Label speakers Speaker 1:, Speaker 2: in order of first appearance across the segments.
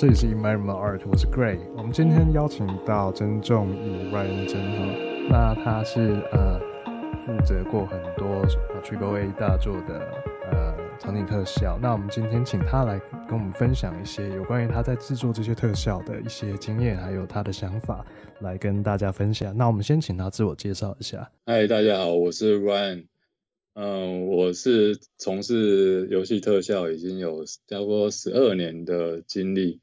Speaker 1: 这里是 Eminement Art，我是 Gray。我们今天邀请到曾仲义 Ryan 曾哈，那他是呃负责过很多 Triple A 大作的呃场景特效。那我们今天请他来跟我们分享一些有关于他在制作这些特效的一些经验，还有他的想法，来跟大家分享。那我们先请他自我介绍一下。
Speaker 2: 嗨，大家好，我是 Ryan。嗯，我是从事游戏特效已经有差不多十二年的经历。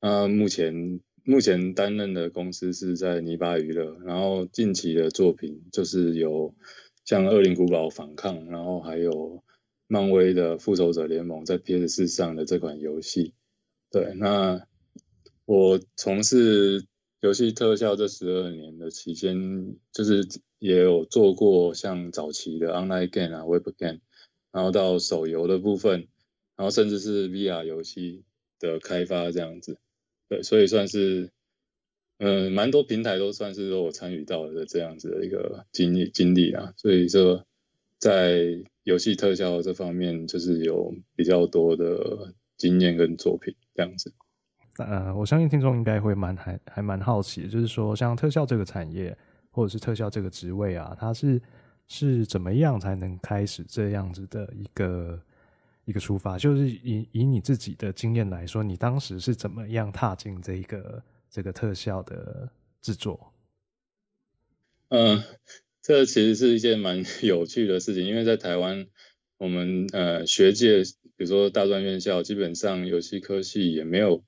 Speaker 2: 那目前目前担任的公司是在泥巴娱乐，然后近期的作品就是有像《恶灵古堡反抗》，然后还有漫威的《复仇者联盟》在 PS4 上的这款游戏。对，那我从事游戏特效这十二年的期间，就是。也有做过像早期的 online game 啊、web game，然后到手游的部分，然后甚至是 VR 游戏的开发这样子，对，所以算是，嗯，蛮多平台都算是说我参与到的这样子的一个经历经历啊，所以说在游戏特效这方面就是有比较多的经验跟作品这样子。
Speaker 1: 呃，我相信听众应该会蛮还还蛮好奇，就是说像特效这个产业。或者是特效这个职位啊，它是是怎么样才能开始这样子的一个一个出发？就是以以你自己的经验来说，你当时是怎么样踏进这一个这个特效的制作？
Speaker 2: 嗯，这其实是一件蛮 有趣的事情，因为在台湾，我们呃学界，比如说大专院校，基本上游戏科系也没有，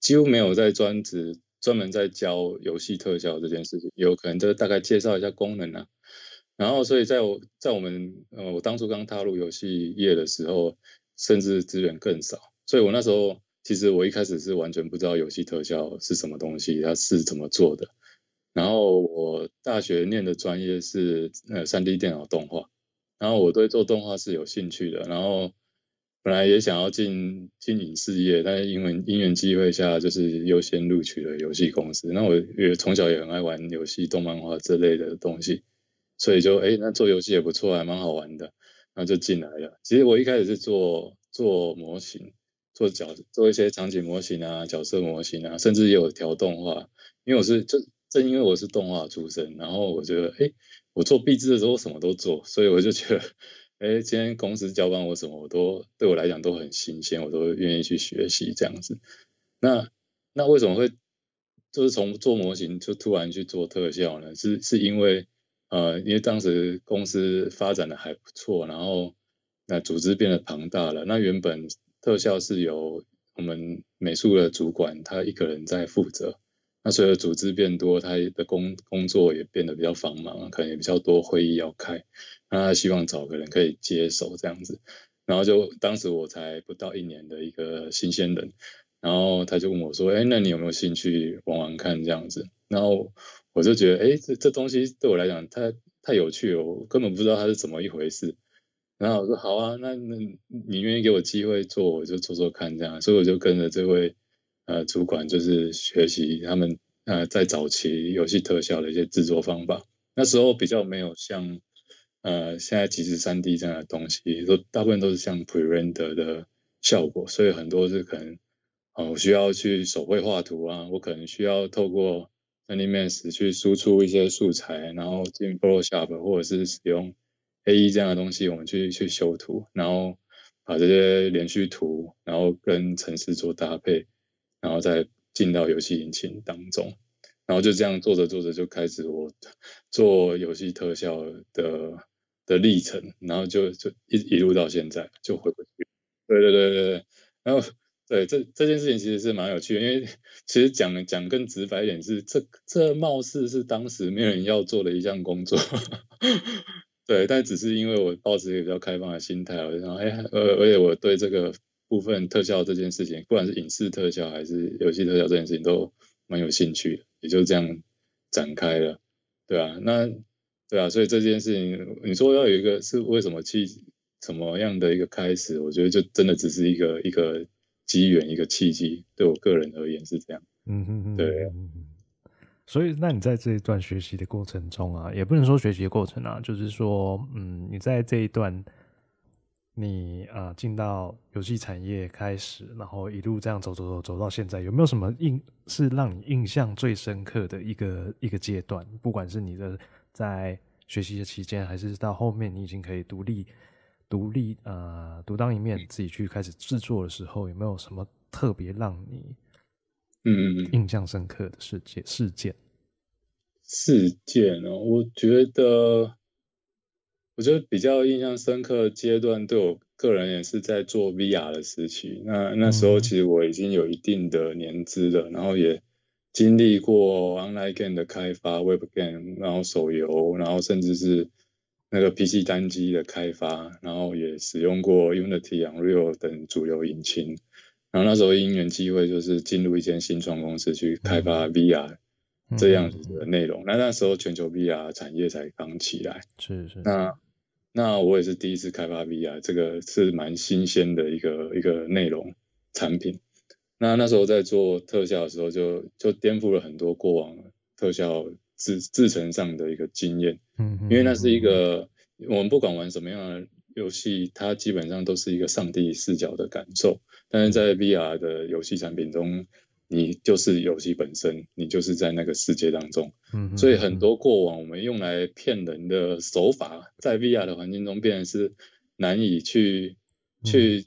Speaker 2: 几乎没有在专职。专门在教游戏特效这件事情，有可能就大概介绍一下功能啊。然后，所以在我在我们呃，我当初刚踏入游戏业的时候，甚至资源更少，所以我那时候其实我一开始是完全不知道游戏特效是什么东西，它是怎么做的。然后我大学念的专业是呃 3D 电脑动画，然后我对做动画是有兴趣的，然后。本来也想要进进影视业，但是因为因缘机会下，就是优先录取了游戏公司。那我也从小也很爱玩游戏、动漫画这类的东西，所以就哎，那做游戏也不错，还蛮好玩的，然后就进来了。其实我一开始是做做模型，做角做一些场景模型啊、角色模型啊，甚至也有调动画。因为我是就正因为我是动画出身，然后我觉得哎，我做毕制的时候什么都做，所以我就觉得。哎，今天公司交办我什么，我都对我来讲都很新鲜，我都愿意去学习这样子。那那为什么会就是从做模型就突然去做特效呢？是是因为呃，因为当时公司发展的还不错，然后那组织变得庞大了。那原本特效是由我们美术的主管他一个人在负责，那随着组织变多，他的工工作也变得比较繁忙，可能也比较多会议要开。那他希望找个人可以接手这样子，然后就当时我才不到一年的一个新鲜人，然后他就问我说：“哎，那你有没有兴趣玩玩看这样子？”然后我就觉得：“哎，这这东西对我来讲太太有趣了，我根本不知道它是怎么一回事。”然后我说：“好啊，那那你愿意给我机会做，我就做做看这样。”所以我就跟着这位呃主管，就是学习他们呃在早期游戏特效的一些制作方法。那时候比较没有像。呃，现在即时三 D 这样的东西，都大部分都是像 pre-render 的效果，所以很多是可能，哦，我需要去手绘画图啊，我可能需要透过 Animax 去输出一些素材，然后进 Photoshop 或者是使用 AE 这样的东西，我们去去修图，然后把这些连续图，然后跟程式做搭配，然后再进到游戏引擎当中，然后就这样做着做着就开始我做游戏特效的。的历程，然后就就一一路到现在就回不去。对对对对对，然后对这这件事情其实是蛮有趣的，因为其实讲讲更直白一点是，这这貌似是当时没有人要做的一项工作。对，但只是因为我抱持一个比较开放的心态，然后哎，而而且我对这个部分特效这件事情，不管是影视特效还是游戏特效这件事情，都蛮有兴趣的，也就这样展开了。对啊，那。对啊，所以这件事情，你说要有一个是为什么去什么样的一个开始？我觉得就真的只是一个一个机缘，一个契机。对我个人而言是这样。嗯哼哼，对。
Speaker 1: 所以，那你在这一段学习的过程中啊，也不能说学习的过程啊，就是说，嗯，你在这一段你啊进到游戏产业开始，然后一路这样走走走走到现在，有没有什么印是让你印象最深刻的一个一个阶段？不管是你的在学习的期间，还是到后面你已经可以独立独立呃独当一面，自己去开始制作的时候，有没有什么特别让你嗯印象深刻的事件事件？
Speaker 2: 事件哦，我觉得。我觉得比较印象深刻的阶段，对我个人也是在做 VR 的时期。那那时候其实我已经有一定的年资了，然后也经历过 online game 的开发、web game，然后手游，然后甚至是那个 PC 单机的开发，然后也使用过 Unity、Unreal 等主流引擎。然后那时候因缘机会，就是进入一间新创公司去开发 VR。这样子的内容，那那时候全球 VR 产业才刚起来，
Speaker 1: 是是。
Speaker 2: 那那我也是第一次开发 VR，这个是蛮新鲜的一个一个内容产品。那那时候在做特效的时候就，就就颠覆了很多过往特效制制程上的一个经验。嗯，因为那是一个我们不管玩什么样的游戏，它基本上都是一个上帝视角的感受，但是在 VR 的游戏产品中。你就是游戏本身，你就是在那个世界当中，嗯，所以很多过往我们用来骗人的手法，在 VR 的环境中变成是难以去、嗯、去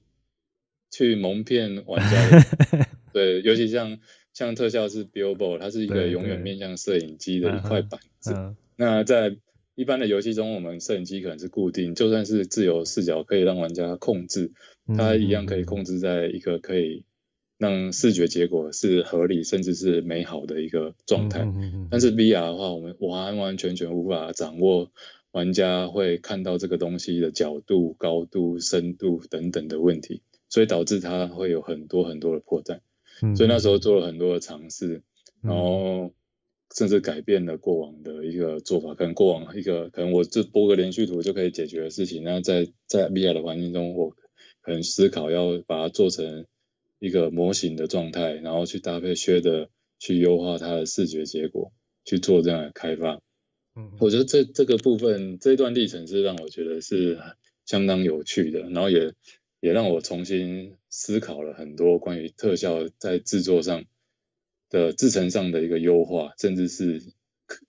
Speaker 2: 去蒙骗玩家的。对，尤其像像特效是 Billboard，它是一个永远面向摄影机的一块板子。那在一般的游戏中，我们摄影机可能是固定，就算是自由视角可以让玩家控制，它一样可以控制在一个可以。让视觉结果是合理甚至是美好的一个状态，但是 VR 的话，我们完完全全无法掌握玩家会看到这个东西的角度、高度、深度等等的问题，所以导致它会有很多很多的破绽。所以那时候做了很多的尝试，然后甚至改变了过往的一个做法，可能过往一个可能我这播个连续图就可以解决的事情，那在在 VR 的环境中，我可能思考要把它做成。一个模型的状态，然后去搭配 shader 去优化它的视觉结果，去做这样的开发。嗯，我觉得这这个部分这一段历程是让我觉得是相当有趣的，然后也也让我重新思考了很多关于特效在制作上的制成上的一个优化，甚至是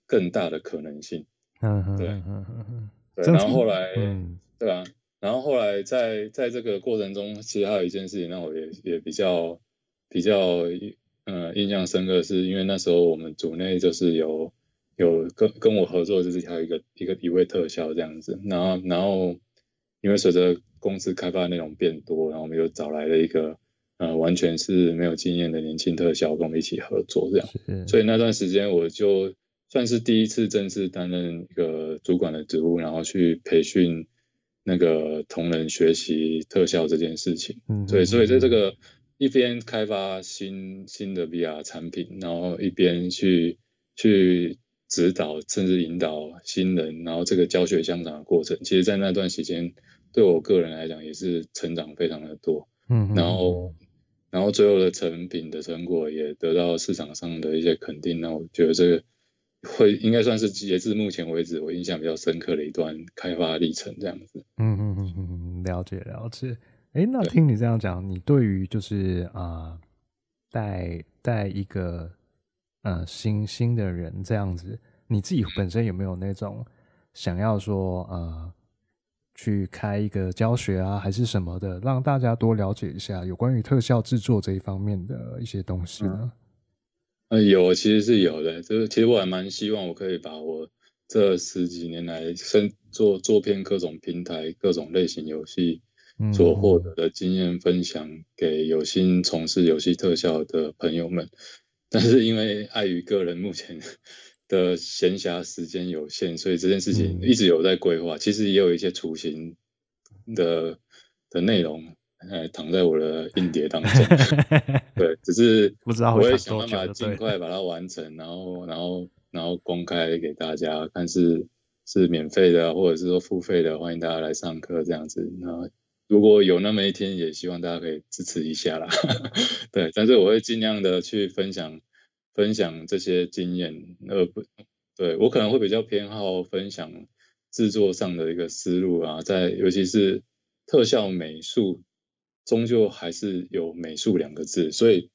Speaker 2: 更大的可能性。嗯嗯，对，嗯哼，对，然后后来，嗯，对啊。然后后来在在这个过程中，其实还有一件事情让我也也比较比较呃印象深刻，是因为那时候我们组内就是有有跟跟我合作，就是还有一个一个一位特效这样子。然后然后因为随着公司开发的内容变多，然后我们又找来了一个呃完全是没有经验的年轻特效跟我们一起合作这样。所以那段时间我就算是第一次正式担任一个主管的职务，然后去培训。那个同仁学习特效这件事情，嗯，对，所以在这个一边开发新新的 VR 产品，然后一边去去指导甚至引导新人，然后这个教学相长的过程，其实，在那段时间对我个人来讲也是成长非常的多，嗯，然后然后最后的成品的成果也得到市场上的一些肯定，那我觉得这个。会应该算是截至目前为止我印象比较深刻的一段开发历程，这样子。嗯嗯嗯
Speaker 1: 嗯，了解了解。哎、欸，那听你这样讲，你对于就是啊，带、呃、带一个呃新新的人这样子，你自己本身有没有那种想要说呃去开一个教学啊，还是什么的，让大家多了解一下有关于特效制作这一方面的一些东西呢？嗯
Speaker 2: 呃，有，其实是有的。就是其实我还蛮希望我可以把我这十几年来生做做片各种平台、各种类型游戏所获得的经验分享给有心从事游戏特效的朋友们。但是因为碍于个人目前的闲暇时间有限，所以这件事情一直有在规划。其实也有一些雏形的的内容。哎，躺在我的硬碟当中，对，只是不知道我会想办法尽快把它完成，然后，然后，然后公开给大家看是是免费的，或者是说付费的，欢迎大家来上课这样子。那如果有那么一天，也希望大家可以支持一下啦。对，但是我会尽量的去分享分享这些经验，呃，不，对，我可能会比较偏好分享制作上的一个思路啊，在尤其是。特效美术终究还是有美术两个字，所以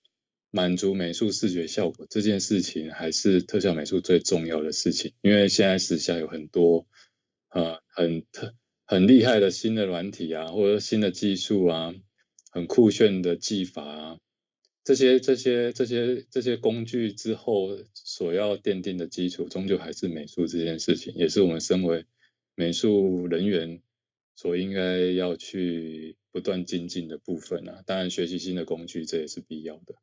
Speaker 2: 满足美术视觉效果这件事情还是特效美术最重要的事情。因为现在时下有很多呃很特很厉害的新的软体啊，或者新的技术啊，很酷炫的技法啊。这些这些这些这些工具之后所要奠定的基础，终究还是美术这件事情，也是我们身为美术人员所应该要去不断精进的部分啊。当然，学习新的工具这也是必要的。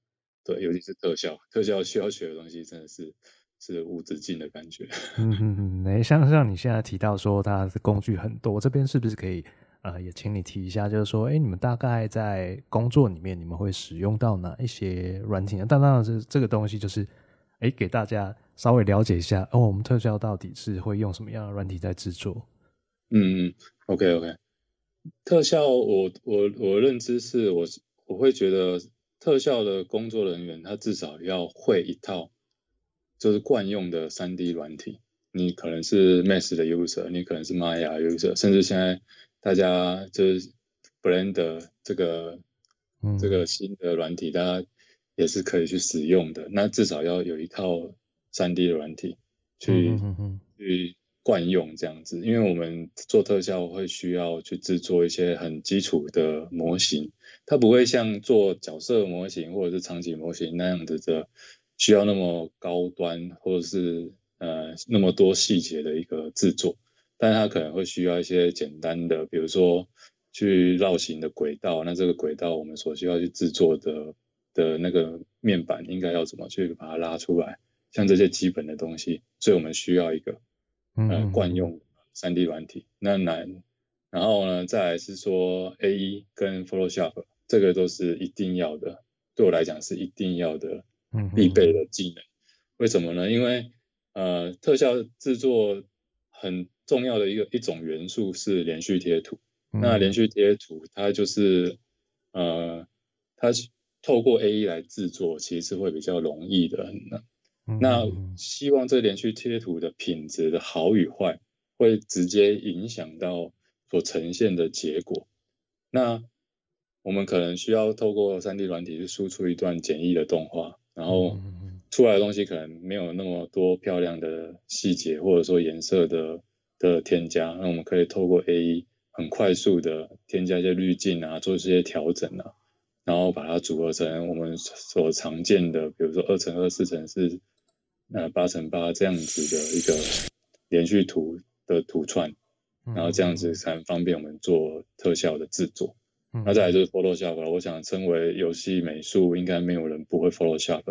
Speaker 2: 对，尤其是特效，特效需要学的东西真的是是无止境的感觉。
Speaker 1: 嗯嗯嗯，哎，像像你现在提到说它的工具很多，这边是不是可以？呃，也请你提一下，就是说，哎，你们大概在工作里面，你们会使用到哪一些软体呢？但当然是这个东西，就是，哎，给大家稍微了解一下，哦，我们特效到底是会用什么样的软体在制作？
Speaker 2: 嗯嗯，OK OK，特效我，我我我认知是我我会觉得特效的工作人员，他至少要会一套，就是惯用的三 D 软体。你可能是 Max 的 user，你可能是 Maya user，甚至现在。大家就是 Blender 这个、嗯、这个新的软体，大家也是可以去使用的。那至少要有一套 3D 的软体去、嗯、哼哼去惯用这样子，因为我们做特效会需要去制作一些很基础的模型，它不会像做角色模型或者是场景模型那样子的需要那么高端或者是呃那么多细节的一个制作。但它可能会需要一些简单的，比如说去绕行的轨道，那这个轨道我们所需要去制作的的那个面板应该要怎么去把它拉出来，像这些基本的东西，所以我们需要一个呃惯用三 D 软体。那难，然后呢，再来是说 AE 跟 Photoshop，这个都是一定要的，对我来讲是一定要的必备的技能。为什么呢？因为呃特效制作很重要的一个一种元素是连续贴图，嗯、那连续贴图它就是呃，它透过 AE 来制作，其实是会比较容易的。那、嗯、那希望这连续贴图的品质的好与坏，会直接影响到所呈现的结果。那我们可能需要透过 3D 软体去输出一段简易的动画，然后出来的东西可能没有那么多漂亮的细节，或者说颜色的。的添加，那我们可以透过 AE 很快速的添加一些滤镜啊，做一些调整啊，然后把它组合成我们所常见的，比如说二乘二、四乘四、呃八乘八这样子的一个连续图的图串，然后这样子才方便我们做特效的制作。那、嗯、再来就是 Photoshop 了，我想称为游戏美术，应该没有人不会 Photoshop，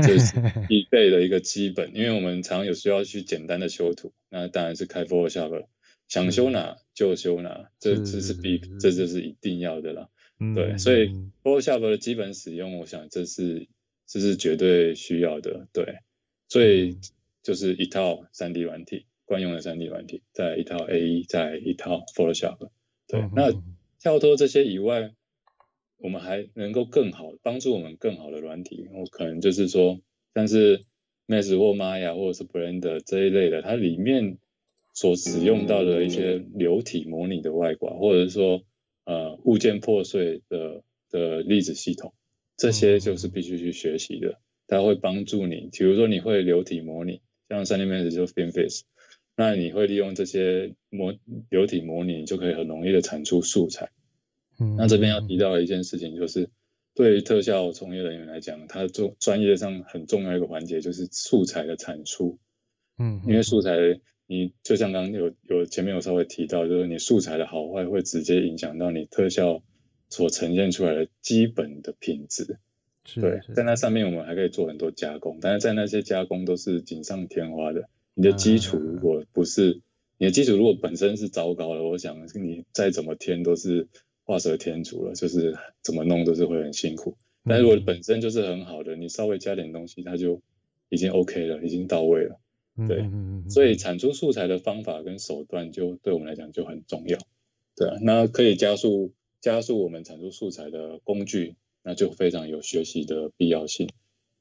Speaker 2: 这是 必备的一个基本。因为我们常有需要去简单的修图，那当然是开 Photoshop，想修哪就修哪，这这是必，这就是一定要的了。对，所以 Photoshop 的基本使用，我想这是这是绝对需要的。对，所以就是一套 3D 软体，惯用的 3D 软体，再一套 AE，再一套 Photoshop。对，那。跳脱这些以外，我们还能够更好帮助我们更好的软体，我可能就是说，但是 Max 或 Maya 或者是 Blender 这一类的，它里面所使用到的一些流体模拟的外挂，或者是说呃物件破碎的的粒子系统，这些就是必须去学习的，它会帮助你，比如说你会流体模拟，像 3D Max 就 FilmFace。那你会利用这些模流体模拟，你就可以很容易的产出素材。嗯，那这边要提到的一件事情就是，对于特效从业人员来讲，它做专业上很重要一个环节就是素材的产出。嗯，因为素材，你就像刚刚有有前面有稍微提到，就是你素材的好坏会直接影响到你特效所呈现出来的基本的品质。对，在那上面我们还可以做很多加工，但是在那些加工都是锦上添花的。你的基础如果不是，你的基础如果本身是糟糕的，我想你再怎么添都是画蛇添足了，就是怎么弄都是会很辛苦。但如果本身就是很好的，你稍微加点东西，它就已经 OK 了，已经到位了。对，所以产出素材的方法跟手段就对我们来讲就很重要。对啊，那可以加速加速我们产出素材的工具，那就非常有学习的必要性。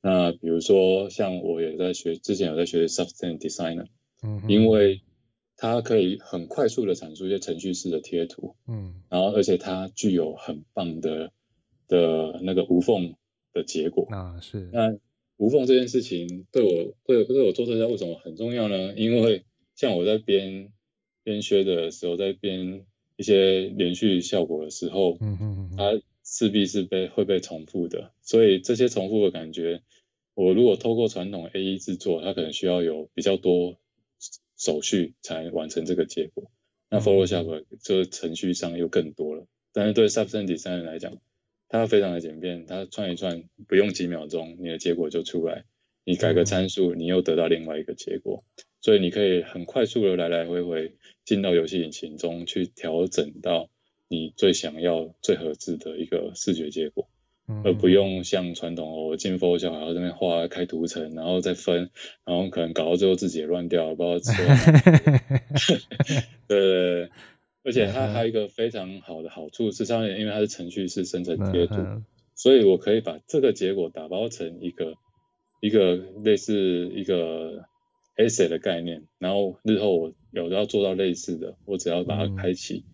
Speaker 2: 那比如说，像我也在学，之前有在学 Substance Designer，嗯，因为它可以很快速的产出一些程序式的贴图，
Speaker 1: 嗯，
Speaker 2: 然后而且它具有很棒的的那个无缝的结果
Speaker 1: 啊，是。
Speaker 2: 那无缝这件事情对我对对我做特效为什么很重要呢？因为像我在编编削的时候，在编一些连续效果的时候，
Speaker 1: 嗯嗯嗯，
Speaker 2: 它势必是被会被重复的，所以这些重复的感觉，我如果透过传统 AE 制作，它可能需要有比较多。手续才完成这个结果，那 Photoshop 就程序上又更多了。嗯、但是对 Substance Designer 来讲，它非常的简便，它串一串不用几秒钟，你的结果就出来。你改个参数，你又得到另外一个结果，所以你可以很快速的来来回回进到游戏引擎中去调整到你最想要、最合适的一个视觉结果。而不用像传统，我进 Photoshop 还要这边画开图层，然后再分，然后可能搞到最后自己也乱掉了，不知道做。对，对，对，而且它还有一个非常好的好处是，上面因为它是程序式生成贴图，所以我可以把这个结果打包成一个一个类似一个 asset 的概念，然后日后我有要做到类似的，我只要把它开启，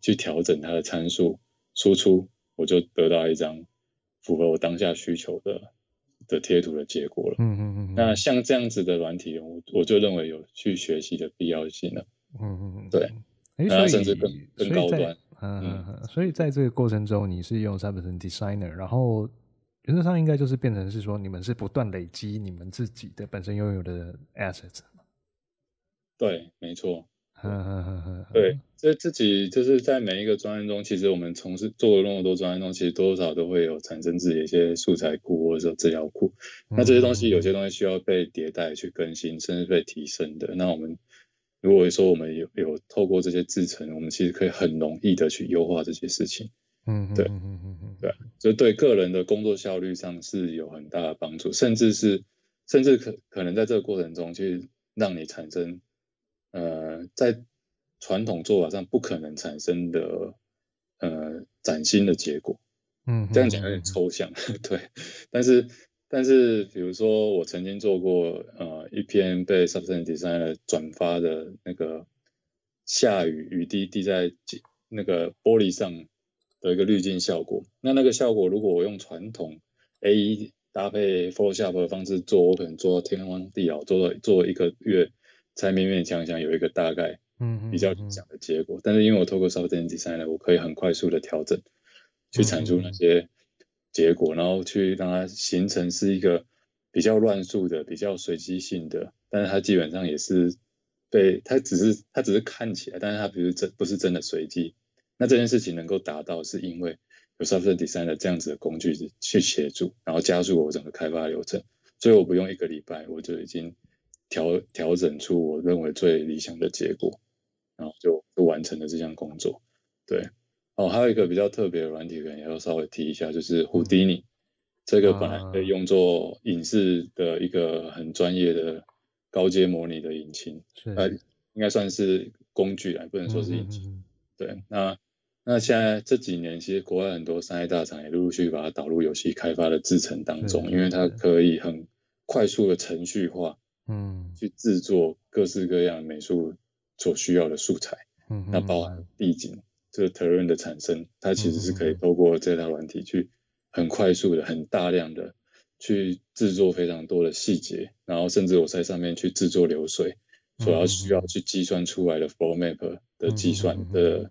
Speaker 2: 去调整它的参数，输出我就得到一张。符合我当下需求的的贴图的结果了。嗯嗯嗯。那像这样子的软体，我我就认为有去学习的必要性了。嗯嗯嗯。对。那甚至更更高端。
Speaker 1: 嗯嗯嗯。所以在这个过程中，你是用 Substance Designer，然后原则上应该就是变成是说，你们是不断累积你们自己的本身拥有的 assets。
Speaker 2: 对，没错。对，这自己就是在每一个专案中，其实我们从事做了那么多专案中，其实多少都会有产生自己的一些素材库或者说资料库。那这些东西有些东西需要被迭代去更新，甚至被提升的。那我们如果说我们有有透过这些制成，我们其实可以很容易的去优化这些事情。嗯，对，对，所以对个人的工作效率上是有很大的帮助，甚至是甚至可可能在这个过程中去让你产生。呃，在传统做法上不可能产生的呃崭新的结果，嗯，这样讲有点抽象，嗯、对。但是但是，比如说我曾经做过呃一篇被 Substance Designer 转发的那个下雨雨滴滴在那个玻璃上的一个滤镜效果，那那个效果如果我用传统 AE 搭配 Photoshop 的方式做，我可能做到天荒地老，做到做一个月。才勉勉强强有一个大概，嗯，比较理想的结果。但是因为我透过 Substance Designer，我可以很快速的调整，去产出那些结果，然后去让它形成是一个比较乱数的、比较随机性的。但是它基本上也是被它只是它只是看起来，但是它不是真不是真的随机。那这件事情能够达到，是因为有 Substance Designer 这样子的工具去协助，然后加速我整个开发流程。所以我不用一个礼拜，我就已经。调调整出我认为最理想的结果，然后就就完成了这项工作。对，哦，还有一个比较特别的软体，可能也要稍微提一下，就是 Houdini，嗯、这个本来可以用作影视的一个很专业的高阶模拟的引擎，是呃，应该算是工具来，不能说是引擎。嗯嗯嗯对，那那现在这几年，其实国外很多商业大厂也陆陆续续把它导入游戏开发的制程当中，因为它可以很快速的程序化。嗯，去制作各式各样美术所需要的素材，嗯，那包含地景这个 terrain 的产生，它其实是可以透过这套软体去很快速的、很大量的去制作非常多的细节，然后甚至我在上面去制作流水，所要需要去计算出来的 flow map 的计算的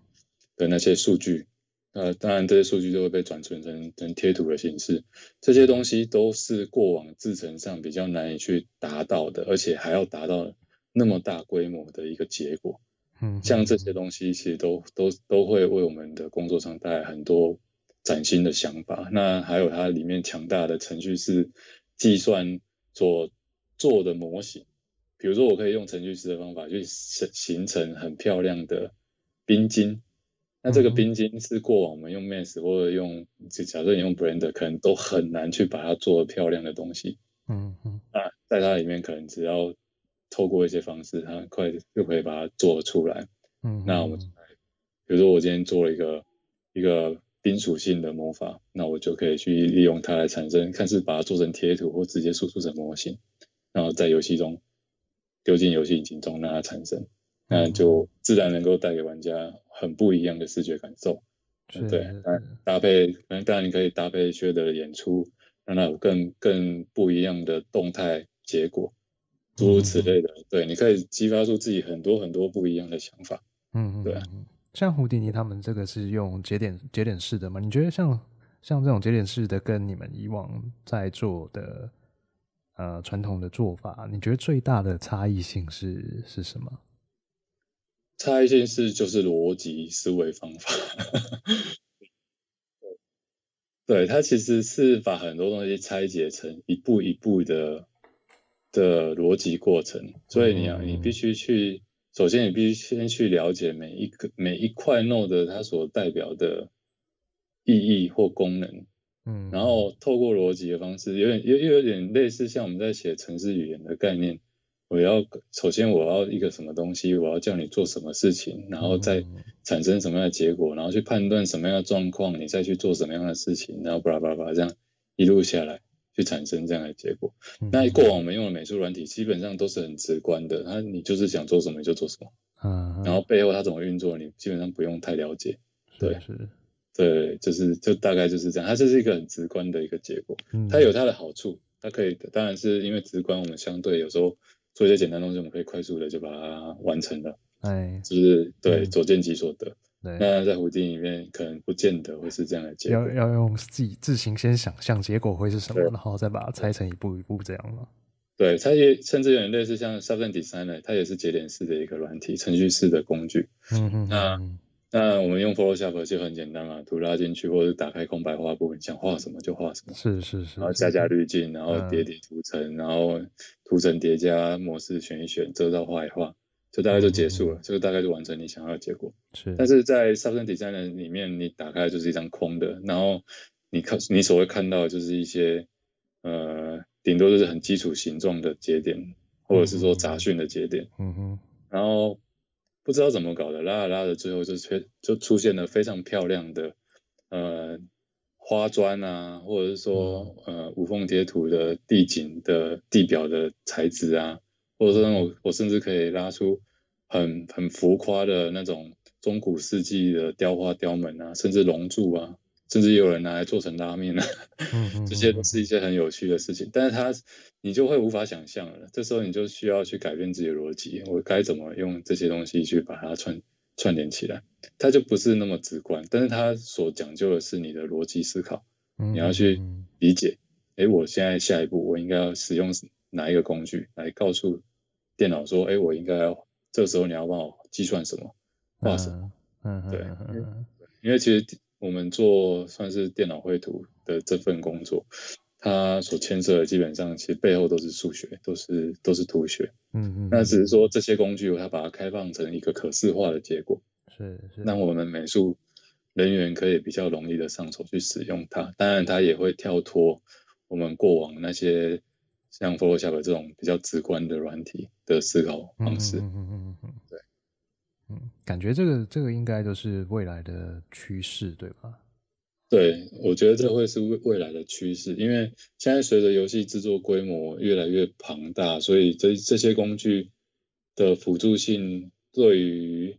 Speaker 2: 的那些数据。呃，当然这些数据就会被转存成成贴图的形式，这些东西都是过往制程上比较难以去达到的，而且还要达到那么大规模的一个结果。嗯，像这些东西其实都都都会为我们的工作上带来很多崭新的想法。那还有它里面强大的程序式计算所做的模型，比如说我可以用程序式的方法去形形成很漂亮的冰晶。那这个冰晶是过往我们用 Max 或者用，就假设你用 Blender 可能都很难去把它做得漂亮的东西。嗯嗯。那在它里面可能只要透过一些方式，它很快就可以把它做出来。嗯。那我们，比如说我今天做了一个一个冰属性的魔法，那我就可以去利用它来产生，看是把它做成贴图或直接输出成模型，然后在游戏中丢进游戏引擎中让它产生。那就自然能够带给玩家很不一样的视觉感受。
Speaker 1: 是
Speaker 2: 对，那搭配，那当然你可以搭配薛德的演出，让它有更更不一样的动态结果，诸如此类的。嗯、对，你可以激发出自己很多很多不一样的想法。
Speaker 1: 嗯，对。像胡迪尼他们这个是用节点节点式的吗？你觉得像像这种节点式的，跟你们以往在做的呃传统的做法，你觉得最大的差异性是是什么？
Speaker 2: 差异性是就是逻辑思维方法，对，它其实是把很多东西拆解成一步一步的的逻辑过程，所以你要你必须去，首先你必须先去了解每一个每一块 node 它所代表的意义或功能，嗯，然后透过逻辑的方式，有点又又有点类似像我们在写程式语言的概念。我要首先我要一个什么东西，我要叫你做什么事情，然后再产生什么样的结果，然后去判断什么样的状况，你再去做什么样的事情，然后巴拉巴拉这样一路下来，去产生这样的结果。那过往我们用的美术软体基本上都是很直观的，它你就是想做什么就做什么，然后背后它怎么运作，你基本上不用太了解。对，是对，就是就大概就是这样，它这是一个很直观的一个结果，它有它的好处，它可以当然是因为直观，我们相对有时候。做一些简单东西，我们可以快速的就把它完成了。哎，就是对，嗯、所见即所得。对，那在胡迪里面可能不见得会是这样的结果。
Speaker 1: 要要用自己自行先想象结果会是什么，然后再把它拆成一步一步这样吗？
Speaker 2: 对，它也甚至有点类似像 Substance Designer，它也是节点式的一个软体程序式的工具。嗯哼，那。那我们用 Photoshop 就很简单嘛，图拉进去，或者是打开空白画布，你想画什么就画什么。
Speaker 1: 是是是。
Speaker 2: 然后加加滤镜，然后叠叠图层，嗯、然后图层叠加模式选一选，遮罩画一画，就大概就结束了。这个、嗯、大概就完成你想要的结果。是。但是在 Substance Designer 里面，你打开就是一张空的，然后你看你所会看到的就是一些呃，顶多就是很基础形状的节点，或者是说杂讯的节点。嗯哼。然后。不知道怎么搞的，拉着拉着，最后就出就出现了非常漂亮的呃花砖啊，或者是说呃无缝贴土的地景的地表的材质啊，或者说我我甚至可以拉出很很浮夸的那种中古世纪的雕花雕门啊，甚至龙柱啊。甚至也有人拿来做成拉面了，这些都是一些很有趣的事情。但是它，你就会无法想象了。这时候你就需要去改变自己的逻辑，我该怎么用这些东西去把它串串联起来？它就不是那么直观，但是它所讲究的是你的逻辑思考。你要去理解，哎，我现在下一步我应该要使用哪一个工具来告诉电脑说，哎，我应该要这时候你要帮我计算什么，画什么？嗯，对，因为其实。我们做算是电脑绘图的这份工作，它所牵涉的基本上其实背后都是数学，都是都是图学。嗯嗯。那只是说这些工具，它把它开放成一个可视化的结果。是是。那我们美术人员可以比较容易的上手去使用它，当然它也会跳脱我们过往那些像 Photoshop 这种比较直观的软体的思考方式。嗯嗯嗯嗯。对。
Speaker 1: 嗯，感觉这个这个应该都是未来的趋势，对吧？
Speaker 2: 对，我觉得这会是未未来的趋势，因为现在随着游戏制作规模越来越庞大，所以这这些工具的辅助性对于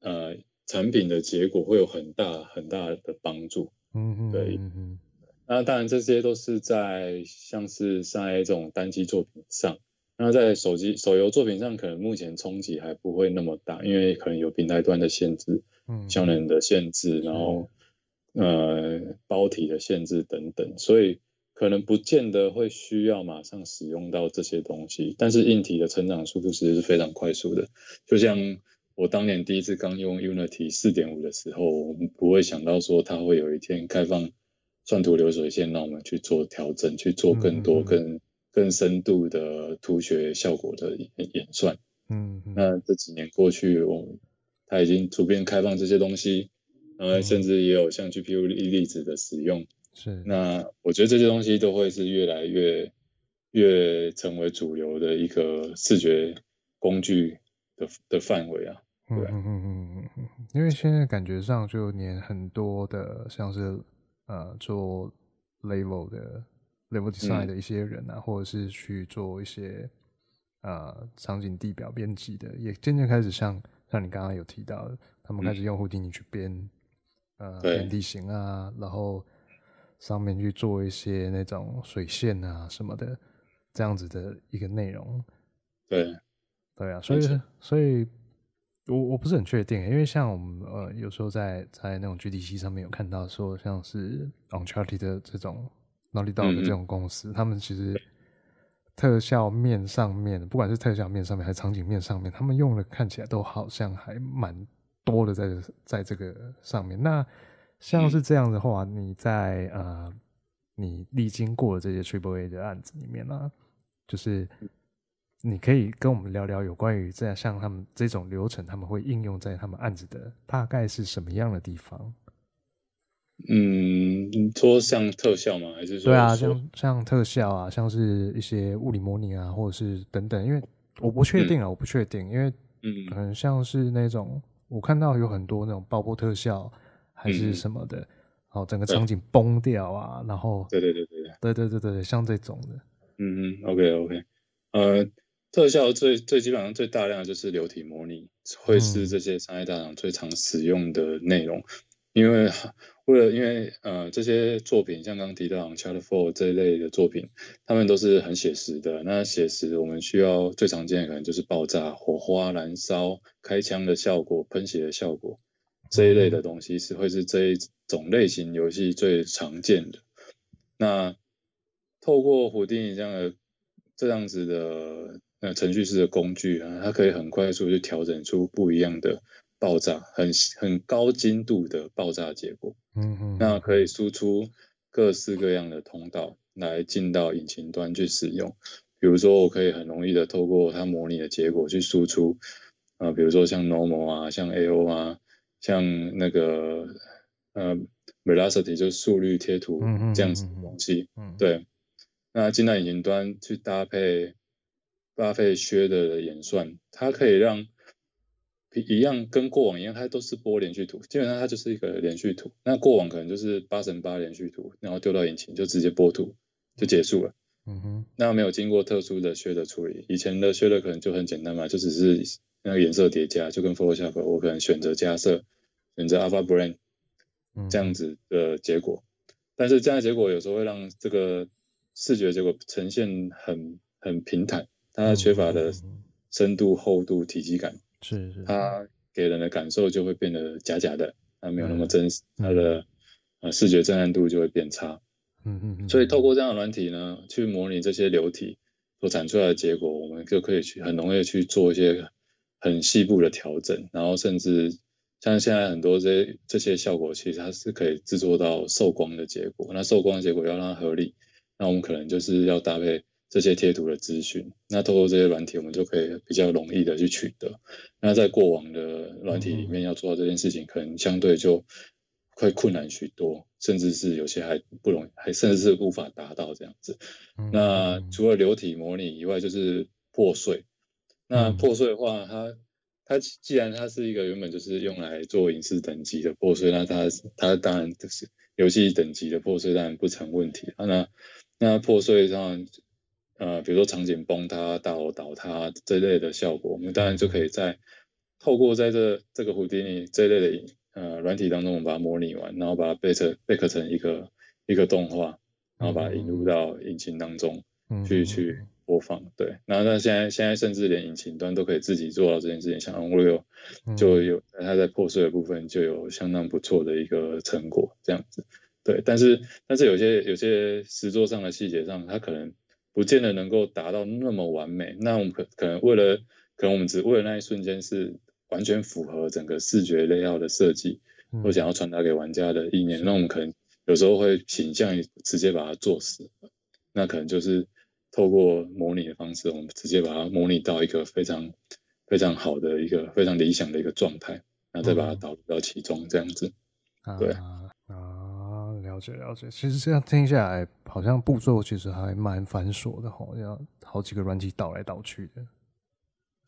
Speaker 2: 呃产品的结果会有很大很大的帮助。嗯嗯，对，嗯嗯。那当然这些都是在像是在这种单机作品上。那在手机手游作品上，可能目前冲击还不会那么大，因为可能有平台端的限制，嗯，效能的限制，然后呃包体的限制等等，所以可能不见得会需要马上使用到这些东西。但是硬体的成长速度其实是非常快速的，就像我当年第一次刚用 Unity 四点五的时候，我们不会想到说它会有一天开放算图流水线，让我们去做调整，去做更多更。更深度的图学效果的演算，嗯，那这几年过去，我们它已经普遍开放这些东西，然后甚至也有像 GPU 粒子的使用，是。那我觉得这些东西都会是越来越越成为主流的一个视觉工具的的范围啊。对，嗯嗯嗯
Speaker 1: 嗯嗯，因为现在感觉上就连很多的像是呃做 level 的。Level design 的一些人啊，嗯、或者是去做一些呃场景地表编辑的，也渐渐开始像像你刚刚有提到的，他们开始用胡迪尼去编、嗯、呃编地形啊，然后上面去做一些那种水线啊什么的这样子的一个内容。
Speaker 2: 对，
Speaker 1: 对啊，所以所以。我我不是很确定，因为像我们呃有时候在在那种 GDC 上面有看到说，像是 Uncharted 的这种 Naughty Dog 的这种公司，嗯、他们其实特效面上面，不管是特效面上面还是场景面上面，他们用的看起来都好像还蛮多的在在这个上面。那像是这样的话，嗯、你在呃你历经过的这些 Triple A 的案子里面呢、啊，就是。你可以跟我们聊聊有关于这样像他们这种流程，他们会应用在他们案子的大概是什么样的地方？
Speaker 2: 嗯，你说像特效吗？还是说？
Speaker 1: 对啊，像像特效啊，像是一些物理模拟啊，或者是等等。因为我不确定啊，嗯、我不确定，因为嗯，可能像是那种我看到有很多那种爆破特效还是什么的，嗯、哦，整个场景崩掉啊，然后
Speaker 2: 对对对对
Speaker 1: 对对对对像这种的，
Speaker 2: 嗯嗯，OK OK，呃。特效最最基本上最大量的就是流体模拟，会是这些商业大厂最常使用的内容。嗯、因为为了因为呃这些作品像刚刚提到《Uncharted 4》这一类的作品，他们都是很写实的。那写实我们需要最常见的可能就是爆炸、火花、燃烧、开枪的效果、喷血的效果这一类的东西是会是这一种类型游戏最常见的。那透过胡迪尼这样的这样子的。呃程序式的工具啊，它可以很快速去调整出不一样的爆炸，很很高精度的爆炸结果。嗯嗯。那可以输出各式各样的通道来进到引擎端去使用。比如说，我可以很容易的透过它模拟的结果去输出啊、呃，比如说像 normal 啊，像 AO 啊，像那个呃 velocity 就是速率贴图这样子的东西。嗯。对。那进到引擎端去搭配。巴菲薛的演算，它可以让一样跟过往一样，它都是播连续图，基本上它就是一个连续图。那过往可能就是八乘八连续图，然后丢到引擎就直接播图就结束了。嗯哼。那没有经过特殊的削的处理，以前的削的可能就很简单嘛，就只是那个颜色叠加，就跟 Photoshop，我可能选择加色，选择 Alpha Blend 这样子的结果。嗯、但是这样的结果有时候会让这个视觉结果呈现很很平坦。它缺乏的深度、厚度、体积感，是是，它给人的感受就会变得假假的，它没有那么真实，它的呃视觉震撼度就会变差。嗯嗯嗯。所以透过这样的软体呢，去模拟这些流体所产出来的结果，我们就可以去很容易去做一些很细部的调整，然后甚至像现在很多这些这些效果，其实它是可以制作到受光的结果。那受光的结果要让它合理，那我们可能就是要搭配。这些贴图的资讯，那透过这些软体，我们就可以比较容易的去取得。那在过往的软体里面要做到这件事情，可能相对就会困难许多，甚至是有些还不容易，还甚至是无法达到这样子。那除了流体模拟以外，就是破碎。那破碎的话，它它既然它是一个原本就是用来做影视等级的破碎，那它它当然就是游戏等级的破碎，当然不成问题。那那破碎上。呃，比如说场景崩塌、大楼倒塌这类的效果，我们当然就可以在透过在这这个蝴蝶里这一类的呃软体当中，我们把它模拟完，然后把它贝克贝克成一个一个动画，然后把它引入到引擎当中去、嗯、去播放。对，然后那现在现在甚至连引擎端都可以自己做到这件事情，像 Unreal 就有它在破碎的部分就有相当不错的一个成果这样子。对，但是但是有些有些实作上的细节上，它可能。不见得能够达到那么完美，那我们可可能为了，可能我们只为了那一瞬间是完全符合整个视觉 layout 的设计，或想要传达给玩家的意念，嗯、那我们可能有时候会倾向于直接把它做死，那可能就是透过模拟的方式，我们直接把它模拟到一个非常非常好的一个非常理想的一个状态，然后再把它导入到其中这样子，嗯、
Speaker 1: 对。解了解，其实这样听下来，好像步骤其实还蛮繁琐的，好像好几个软体导来导去的。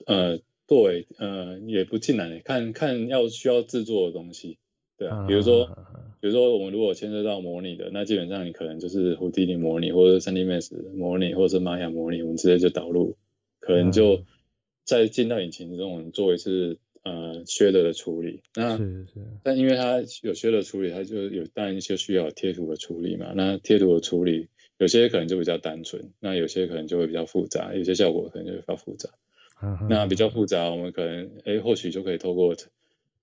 Speaker 2: 呃，对，呃，也不尽然，看看要需要制作的东西，对啊，比如说，啊、比如说我们如果牵涉到模拟的，那基本上你可能就是胡迪尼模拟，或者三 D Max 模拟，或者是玛雅模拟，我们直接就导入可能就在进到引擎之中，我们做一次呃 shader 的处理。那是是。但因为它有 shader 的处理，它就有当然就需要贴图的处理嘛。那贴图的处理有些可能就比较单纯，那有些可能就会比较复杂，有些效果可能就比较复杂。那比较复杂，我们可能哎、欸，或许就可以透过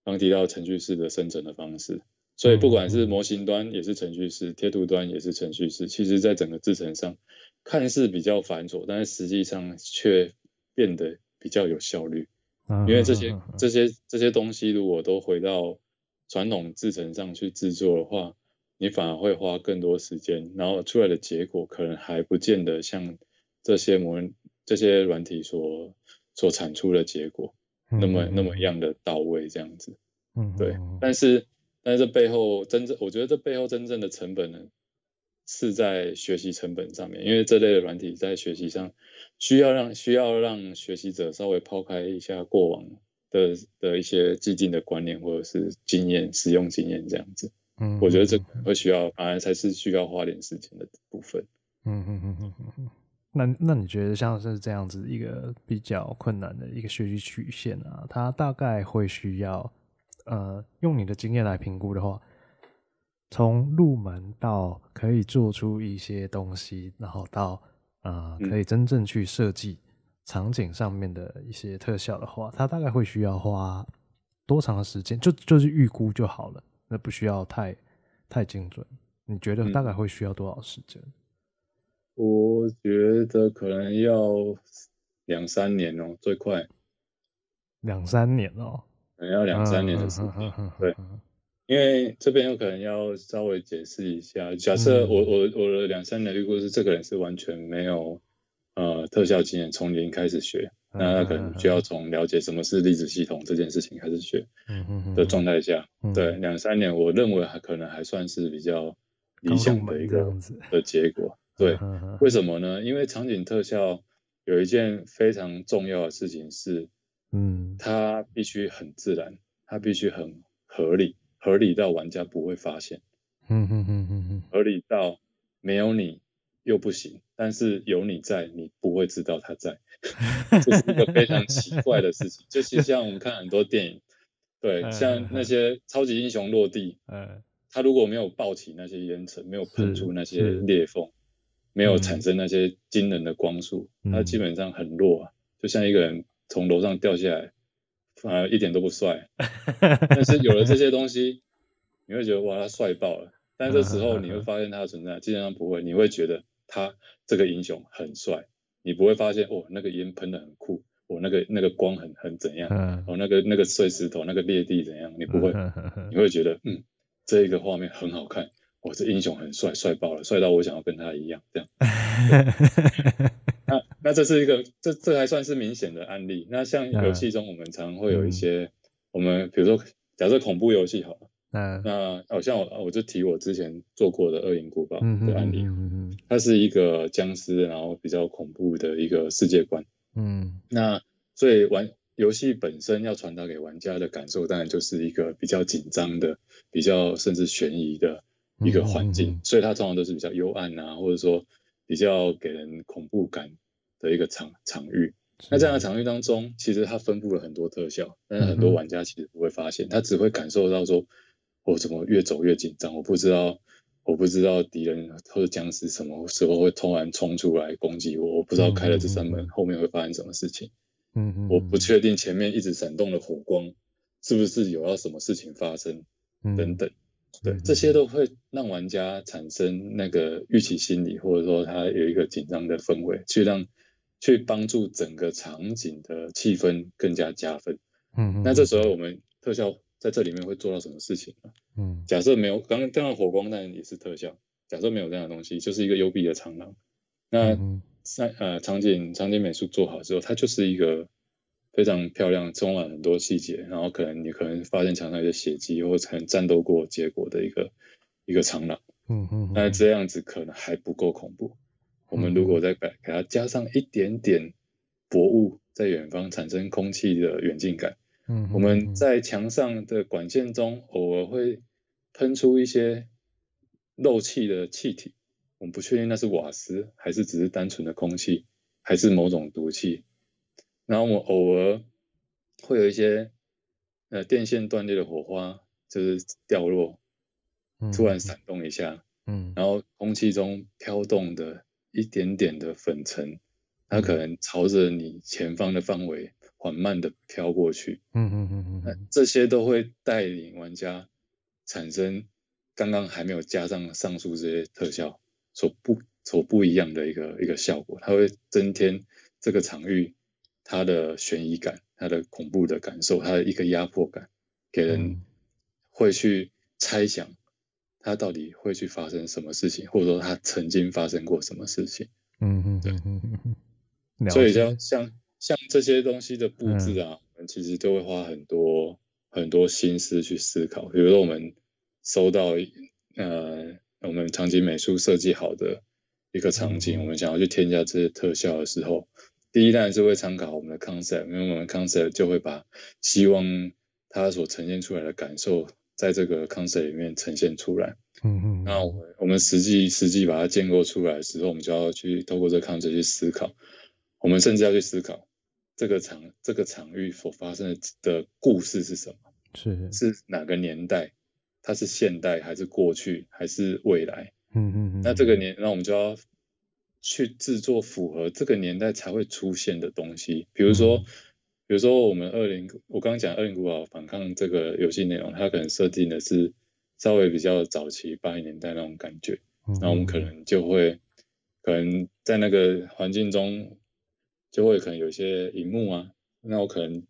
Speaker 2: 刚提到程序式的生成的方式。所以不管是模型端也是程序式，贴图端也是程序式，其实在整个制程上看似比较繁琐，但是实际上却变得比较有效率。因为这些这些这些东西如果都回到传统制程上去制作的话，你反而会花更多时间，然后出来的结果可能还不见得像这些模这些软体所所产出的结果那么那么样的到位这样子。嗯，对，但是。但是这背后真正，我觉得这背后真正的成本呢，是在学习成本上面，因为这类的软体在学习上需要让需要让学习者稍微抛开一下过往的的一些既定的观念或者是经验使用经验这样子。嗯，我觉得这会需要，反而才是需要花点时间的部分。
Speaker 1: 嗯嗯嗯嗯嗯嗯。那那你觉得像是这样子一个比较困难的一个学习曲线啊，它大概会需要？呃，用你的经验来评估的话，从入门到可以做出一些东西，然后到呃可以真正去设计场景上面的一些特效的话，它大概会需要花多长的时间？就就是预估就好了，那不需要太太精准。你觉得大概会需要多少时间？
Speaker 2: 我觉得可能要两三年哦，最快
Speaker 1: 两三年哦。
Speaker 2: 可能要两三年的时间，对，因为这边有可能要稍微解释一下。假设我我我的两三年的预估是这个人是完全没有呃特效经验，从零开始学，那他可能就要从了解什么是粒子系统这件事情开始学的状态下，对，两三年我认为还可能还算是比较理想的一个的结果。对，为什么呢？因为场景特效有一件非常重要的事情是。嗯，它必须很自然，它必须很合理，合理到玩家不会发现。嗯嗯嗯嗯嗯，合理到没有你又不行，但是有你在，你不会知道他在，这是一个非常奇怪的事情。就是像我们看很多电影，对，像那些超级英雄落地，嗯，他如果没有爆起那些烟尘，没有喷出那些裂缝，没有产生那些惊人的光束，他基本上很弱啊，就像一个人。从楼上掉下来，反而一点都不帅。但是有了这些东西，你会觉得哇，他帅爆了。但这时候 你会发现他的存在，基本上不会。你会觉得他这个英雄很帅，你不会发现哦，那个烟喷的很酷，哦，那个那个光很很怎样，哦，那个那个碎石头，那个裂地怎样，你不会，你会觉得嗯，这一个画面很好看，哦，这英雄很帅，帅爆了，帅到我想要跟他一样这样。那那这是一个，这这还算是明显的案例。那像游戏中，我们常会有一些，嗯、我们比如说，假设恐怖游戏好了，嗯、那好像我我就提我之前做过的《恶影古堡》的案例，嗯嗯嗯、它是一个僵尸，然后比较恐怖的一个世界观。嗯，那所以玩游戏本身要传达给玩家的感受，当然就是一个比较紧张的、比较甚至悬疑的一个环境，所以它通常都是比较幽暗啊，或者说。比较给人恐怖感的一个场场域，那这样的场域当中，其实它分布了很多特效，但是很多玩家其实不会发现，他只会感受到说，我怎么越走越紧张，我不知道，我不知道敌人或者僵尸什么时候会突然冲出来攻击我，我不知道开了这扇门后面会发生什么事情，嗯嗯，我不确定前面一直闪动的火光是不是有要什么事情发生，等等。对，这些都会让玩家产生那个预期心理，或者说他有一个紧张的氛围，去让去帮助整个场景的气氛更加加分。嗯嗯。那这时候我们特效在这里面会做到什么事情呢？嗯，假设没有刚刚这样的火光，当然也是特效。假设没有这样的东西，就是一个幽闭的长廊。那在呃场景场景美术做好之后，它就是一个。非常漂亮，充满很多细节，然后可能你可能发现墙上有些血迹，或者可能战斗过结果的一个一个长廊。嗯嗯。那这样子可能还不够恐怖。我们如果再给给它加上一点点薄雾，在远方产生空气的远近感。嗯。我们在墙上的管线中偶尔会喷出一些漏气的气体，我们不确定那是瓦斯，还是只是单纯的空气，还是某种毒气。然后我们偶尔会有一些呃电线断裂的火花，就是掉落，突然闪动一下，
Speaker 1: 嗯，
Speaker 2: 然后空气中飘动的一点点的粉尘，它可能朝着你前方的范围缓慢的飘过去，
Speaker 1: 嗯嗯嗯嗯，
Speaker 2: 那这些都会带领玩家产生刚刚还没有加上上述这些特效所不所不一样的一个一个效果，它会增添这个场域它的悬疑感、它的恐怖的感受、它的一个压迫感，给人会去猜想它到底会去发生什么事情，或者说他曾经发生过什么事情。
Speaker 1: 嗯嗯，对，嗯
Speaker 2: 所以像像像这些东西的布置啊，我们其实都会花很多很多心思去思考。比如说我们收到呃我们场景美术设计好的一个场景，我们想要去添加这些特效的时候，第一当然是会参考我们的 concept，因为我们 concept 就会把希望它所呈现出来的感受，在这个 concept 里面呈现出来。
Speaker 1: 嗯嗯。
Speaker 2: 那我们我们实际实际把它建构出来的时候，我们就要去透过这个 concept 去思考。我们甚至要去思考这个场这个场域所发生的的故事是什么？
Speaker 1: 是
Speaker 2: 是哪个年代？它是现代还是过去还是未来？
Speaker 1: 嗯嗯嗯。
Speaker 2: 那这个年，那我们就要去制作符合这个年代才会出现的东西。比如说，嗯、比如说我们二零，我刚刚讲《二零古堡反抗》这个游戏内容，它可能设定的是稍微比较早期八零年代那种感觉。嗯。那我们可能就会可能在那个环境中。就会可能有一些荧幕啊，那我可能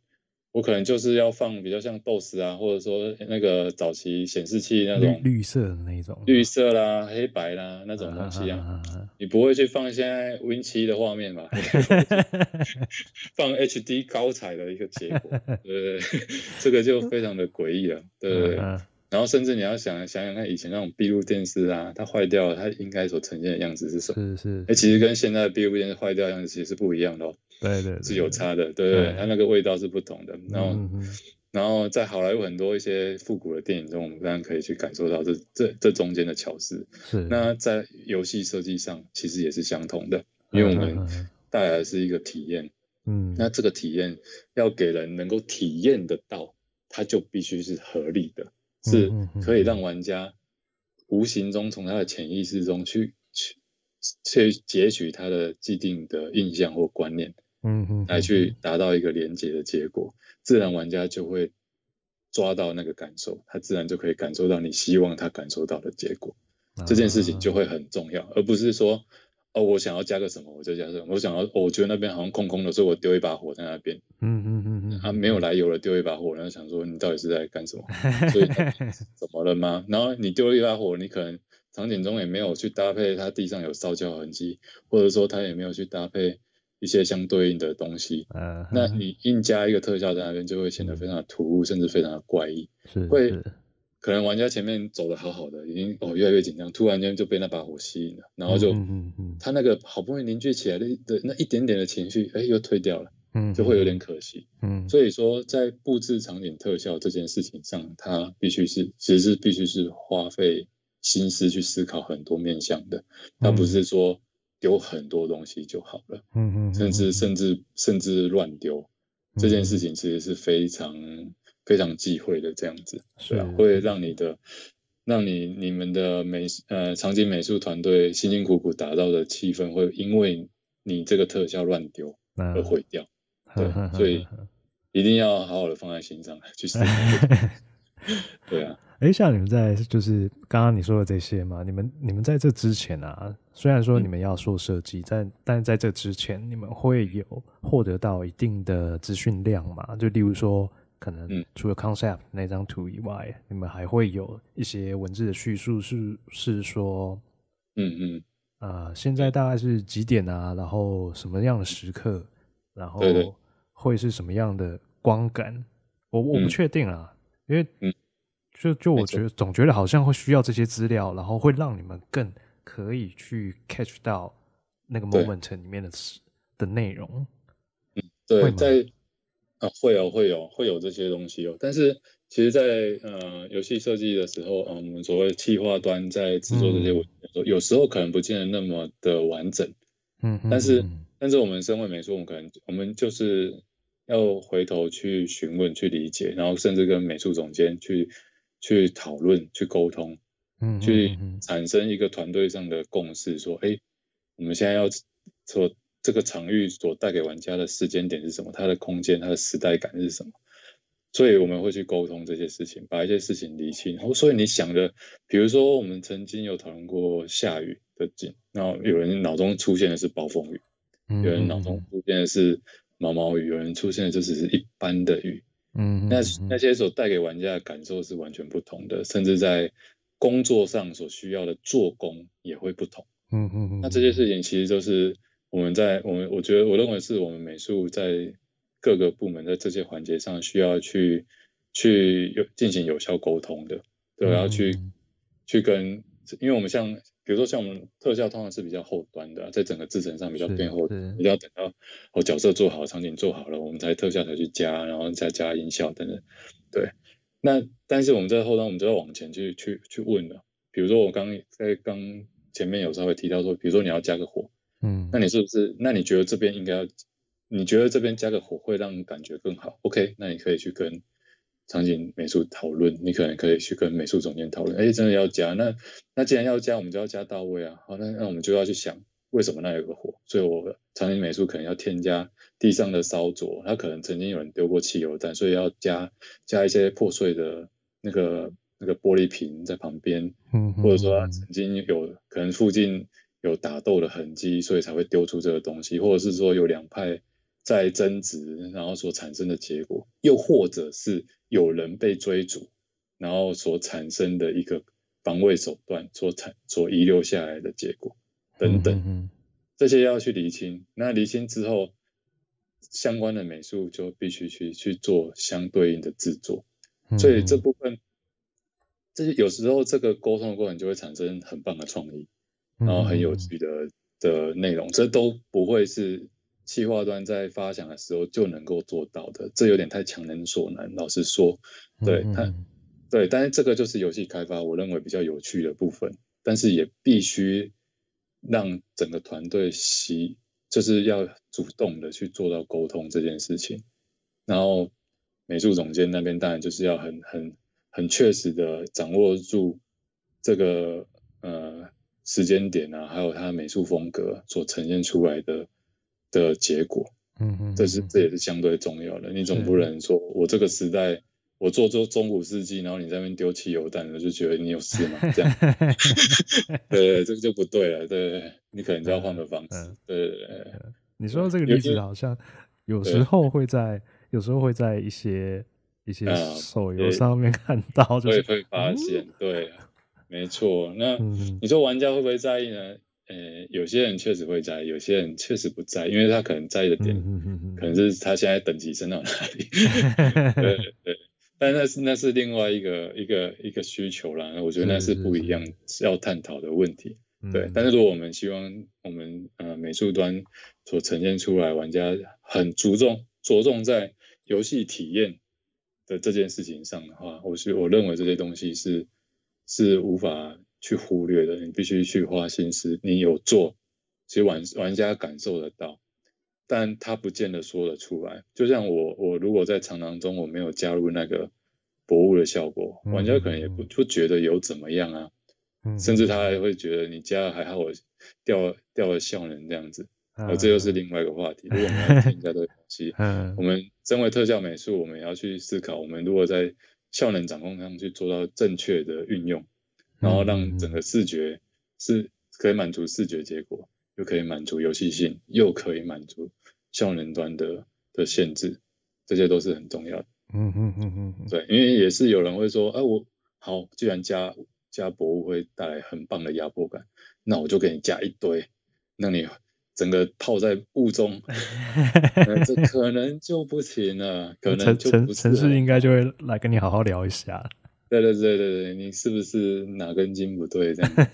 Speaker 2: 我可能就是要放比较像 DOS 啊，或者说那个早期显示器那种
Speaker 1: 绿色的那种
Speaker 2: 绿色啦、黑白啦那种东西啊，啊啊啊你不会去放现在 Win7 的画面吧？放 HD 高彩的一个结果，对，这个就非常的诡异了，对然后甚至你要想想想看，以前那种闭路电视啊，它坏掉了，它应该所呈现的样子是什么？
Speaker 1: 是是。
Speaker 2: 哎，其实跟现在的闭路电视坏掉的样子其实是不一样的哦。
Speaker 1: 对对，对。
Speaker 2: 是有差的，对对对，它那个味道是不同的。然后，嗯、然后在好莱坞很多一些复古的电影中，我们当然可以去感受到这这这中间的巧思。
Speaker 1: 是。
Speaker 2: 那在游戏设计上，其实也是相同的，因为我们带来的是一个体验。
Speaker 1: 嗯。
Speaker 2: 那这个体验要给人能够体验得到，它就必须是合理的。是可以让玩家无形中从他的潜意识中去去去截取他的既定的印象或观念，
Speaker 1: 嗯嗯，
Speaker 2: 来去达到一个连接的结果，自然玩家就会抓到那个感受，他自然就可以感受到你希望他感受到的结果，这件事情就会很重要，而不是说。哦，我想要加个什么，我就加什么。我想要，哦，我觉得那边好像空空的，所以我丢一把火在那边。
Speaker 1: 嗯嗯嗯嗯。
Speaker 2: 啊，没有来由的，丢一把火，然后想说你到底是在干什么？所以 怎么了吗？然后你丢了一把火，你可能场景中也没有去搭配它地上有烧焦痕迹，或者说它也没有去搭配一些相对应的东西。
Speaker 1: 嗯。
Speaker 2: 那你硬加一个特效在那边，就会显得非常的突兀，甚至非常的怪异。
Speaker 1: 是。
Speaker 2: 会。可能玩家前面走的好好的，已经哦越来越紧张，突然间就被那把火吸引了，然后就，他那个好不容易凝聚起来的的那一点点的情绪，哎，又退掉了，
Speaker 1: 嗯，
Speaker 2: 就会有点可惜，
Speaker 1: 嗯，
Speaker 2: 所以说在布置场景特效这件事情上，它必须是其实是必须是花费心思去思考很多面向的，它不是说丢很多东西就好了，
Speaker 1: 嗯嗯，
Speaker 2: 甚至甚至甚至乱丢，这件事情其实是非常。非常忌讳的这样子，对啊，会让你的，让你你们的美呃场景美术团队辛辛苦苦打造的气氛，会因为你这个特效乱丢而毁掉，对，所以一定要好好的放在心上去思考。对啊，
Speaker 1: 哎，像你们在就是刚刚你说的这些嘛，你们你们在这之前啊，虽然说你们要做设计，但、嗯、但在这之前，你们会有获得到一定的资讯量嘛？就例如说。可能除了 concept 那张图以外，嗯，你们还会有一些文字的叙述是，是是说，
Speaker 2: 嗯嗯，
Speaker 1: 呃，现在大概是几点啊？然后什么样的时刻？然后会是什么样的光感？我我不确定啊，嗯，因为就就我觉得总觉得好像会需要这些资料，然后会让你们更可以去 catch 到那个 moment 里面的的内容。
Speaker 2: 嗯，对，在。啊，会有会有会有这些东西哦，但是其实在，在呃游戏设计的时候，嗯，我们所谓企划端在制作这些文件的时候，有时候可能不见得那么的完整，
Speaker 1: 嗯，
Speaker 2: 但是但是我们身为美术，我们可能我们就是要回头去询问、去理解，然后甚至跟美术总监去去讨论、去沟通，嗯，去产生一个团队上的共识，说，哎，我们现在要说这个场域所带给玩家的时间点是什么？它的空间、它的时代感是什么？所以我们会去沟通这些事情，把一些事情理清。然后，所以你想的，比如说我们曾经有讨论过下雨的景，然后有人脑中出现的是暴风雨，有人脑中出现的是毛毛雨，有人出现的就只是一般的雨。嗯，那那些所带给玩家的感受是完全不同的，甚至在工作上所需要的做工也会不同。嗯嗯嗯。那这些事情其实就是我们在我们我觉得我认为是我们美术在。各个部门在这些环节上需要去去有进行有效沟通的，对，要去、嗯、去跟，因为我们像比如说像我们特效通常是比较后端的，在整个制程上比较偏后端，你要等到我角色做好，场景做好了，我们才特效才去加，然后再加音效等等。对，那但是我们在后端，我们就要往前去去去问了。比如说我刚在刚前面有稍微提到说，比如说你要加个火，嗯，那你是不是？那你觉得这边应该要？你觉得这边加个火会让你感觉更好？OK，那你可以去跟场景美术讨论，你可能可以去跟美术总监讨论。哎，真的要加？那那既然要加，我们就要加到位啊。好，那那我们就要去想为什么那有个火？所以我场景美术可能要添加地上的烧灼，它可能曾经有人丢过汽油弹，所以要加加一些破碎的那个那个玻璃瓶在旁边，嗯，或者说曾经有可能附近有打斗的痕迹，所以才会丢出这个东西，或者是说有两派。在争执，然后所产生的结果，又或者是有人被追逐，然后所产生的一个防卫手段所产所遗留下来的结果等等，嗯、哼哼这些要去厘清。那厘清之后，相关的美术就必须去去做相对应的制作。所以这部分，这些有时候这个沟通的过程就会产生很棒的创意，然后很有趣的的内容，这都不会是。企划端在发想的时候就能够做到的，这有点太强人所难。老实说，对他、嗯，对，但是这个就是游戏开发，我认为比较有趣的部分。但是也必须让整个团队习，就是要主动的去做到沟通这件事情。然后美术总监那边当然就是要很很很确实的掌握住这个呃时间点啊，还有他美术风格所呈现出来的。的结果，嗯嗯，这是这也是相对重要的。你总不能说我这个时代，我做做中古世纪，然后你在那边丢汽油弹，我就觉得你有事吗？这样，对，这个就不对了。对，你可能就要换个方式。对，对，对，
Speaker 1: 你说的这个例子好像有时候会在，有时候会在一些一些手游上面看到，就是
Speaker 2: 会会发现，对，没错。那你说玩家会不会在意呢？呃，有些人确实会在意，有些人确实不在意，因为他可能在意的点，可能是他现在等级升到哪里。对对，但那是那是另外一个一个一个需求啦，我觉得那是不一样要探讨的问题。对，但是如果我们希望我们呃美术端所呈现出来，玩家很注重着重在游戏体验的这件事情上的话，我是我认为这些东西是是无法。去忽略的，你必须去花心思。你有做，其实玩玩家感受得到，但他不见得说得出来。就像我，我如果在长廊中我没有加入那个博物的效果，玩家可能也不不觉得有怎么样啊，甚至他还会觉得你加了还好，我掉掉了效能这样子。而这又是另外一个话题。如果我们要听一下这个东西，我们身为特效美术，我们也要去思考，我们如果在效能掌控上去做到正确的运用。然后让整个视觉是可以满足视觉结果，又可以满足游戏性，又可以满足效能端的的限制，这些都是很重要的。嗯嗯嗯嗯，对，因为也是有人会说，哎、啊，我好，既然加加薄雾会带来很棒的压迫感，那我就给你加一堆，让你整个泡在雾中，这可能就不行了，可能就不
Speaker 1: 是。程式应该就会来跟你好好聊一下。
Speaker 2: 对对对对对，你是不是哪根筋不对这样？